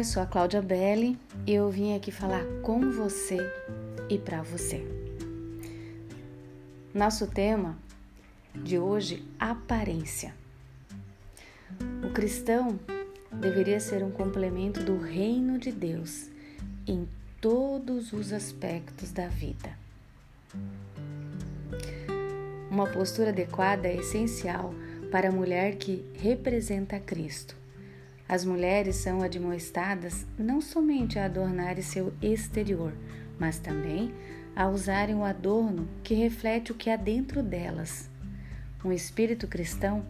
eu sou a Cláudia Belli e eu vim aqui falar com você e para você. Nosso tema de hoje, aparência. O cristão deveria ser um complemento do reino de Deus em todos os aspectos da vida. Uma postura adequada é essencial para a mulher que representa Cristo as mulheres são admoestadas não somente a adornarem seu exterior, mas também a usarem o adorno que reflete o que há dentro delas. Um espírito cristão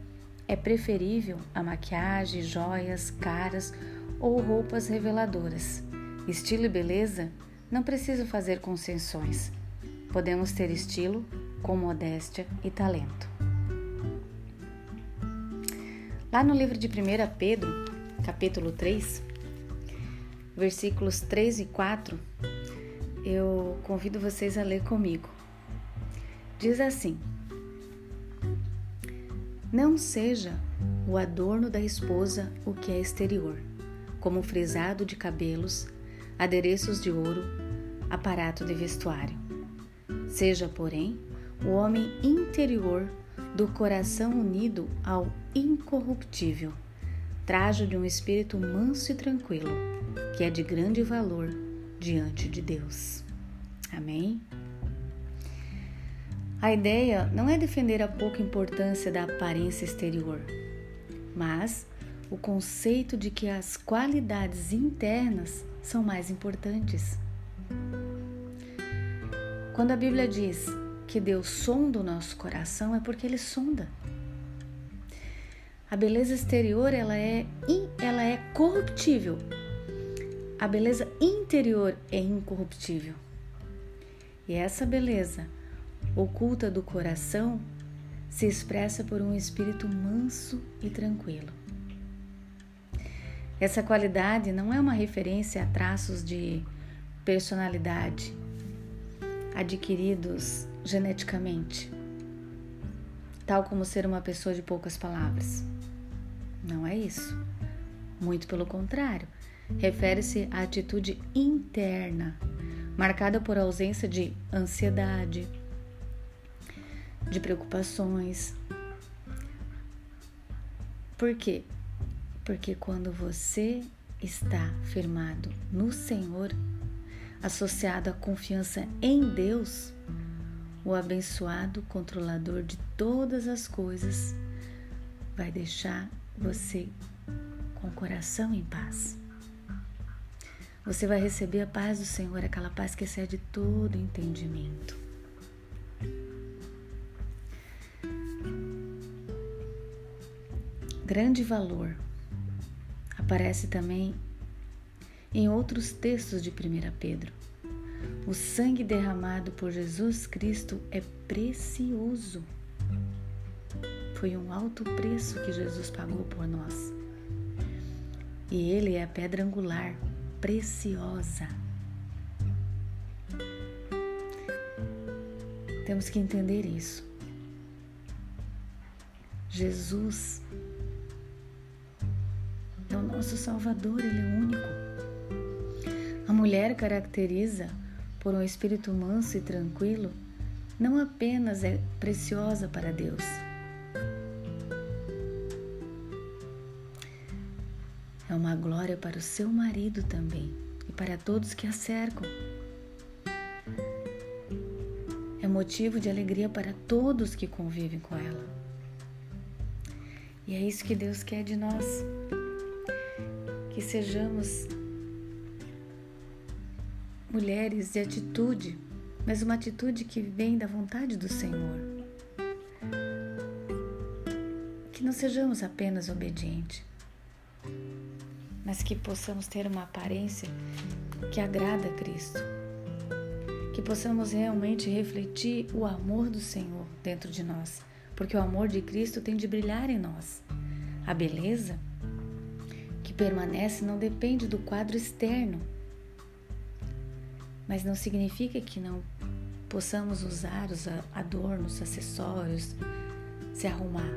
é preferível a maquiagem, joias, caras ou roupas reveladoras. Estilo e beleza não precisam fazer concessões. Podemos ter estilo com modéstia e talento. Lá no livro de 1 Pedro, capítulo 3, versículos 3 e 4, eu convido vocês a ler comigo. Diz assim: Não seja o adorno da esposa o que é exterior, como frisado de cabelos, adereços de ouro, aparato de vestuário. Seja, porém, o homem interior do coração unido ao incorruptível trajo de um espírito manso e tranquilo, que é de grande valor diante de Deus. Amém? A ideia não é defender a pouca importância da aparência exterior, mas o conceito de que as qualidades internas são mais importantes. Quando a Bíblia diz que Deus sonda o nosso coração, é porque Ele sonda. A beleza exterior ela é, ela é corruptível. A beleza interior é incorruptível. E essa beleza oculta do coração se expressa por um espírito manso e tranquilo. Essa qualidade não é uma referência a traços de personalidade adquiridos geneticamente, tal como ser uma pessoa de poucas palavras. Isso. Muito pelo contrário, refere-se à atitude interna, marcada por ausência de ansiedade, de preocupações. Por quê? Porque quando você está firmado no Senhor, associado à confiança em Deus, o abençoado controlador de todas as coisas vai deixar você com o coração em paz. Você vai receber a paz do Senhor, aquela paz que excede todo entendimento. Grande valor aparece também em outros textos de 1 Pedro. O sangue derramado por Jesus Cristo é precioso. Foi um alto preço que Jesus pagou por nós. E Ele é a pedra angular, preciosa. Temos que entender isso. Jesus é o nosso Salvador, Ele é único. A mulher caracteriza por um espírito manso e tranquilo, não apenas é preciosa para Deus, é uma glória para o seu marido também e para todos que a cercam. É motivo de alegria para todos que convivem com ela. E é isso que Deus quer de nós. Que sejamos mulheres de atitude, mas uma atitude que vem da vontade do Senhor. Que não sejamos apenas obedientes, mas que possamos ter uma aparência que agrada a Cristo. Que possamos realmente refletir o amor do Senhor dentro de nós, porque o amor de Cristo tem de brilhar em nós. A beleza que permanece não depende do quadro externo, mas não significa que não possamos usar os adornos, acessórios, se arrumar.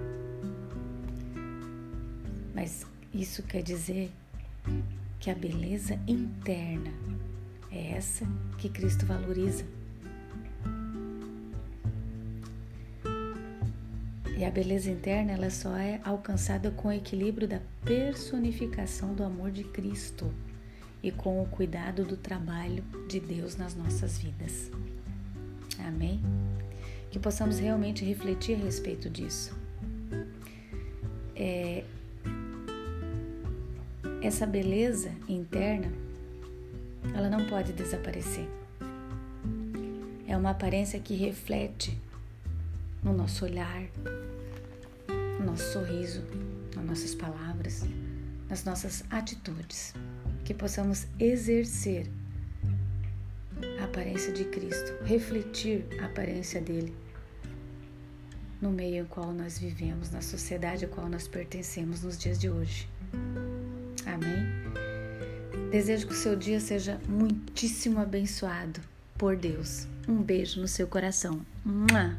Mas isso quer dizer que a beleza interna é essa que Cristo valoriza. E a beleza interna ela só é alcançada com o equilíbrio da personificação do amor de Cristo e com o cuidado do trabalho de Deus nas nossas vidas. Amém? Que possamos realmente refletir a respeito disso. É, essa beleza interna, ela não pode desaparecer. É uma aparência que reflete no nosso olhar, no nosso sorriso, nas nossas palavras, nas nossas atitudes, que possamos exercer a aparência de Cristo, refletir a aparência dele no meio em qual nós vivemos, na sociedade a qual nós pertencemos nos dias de hoje. Amém? Desejo que o seu dia seja muitíssimo abençoado por Deus. Um beijo no seu coração. Mua!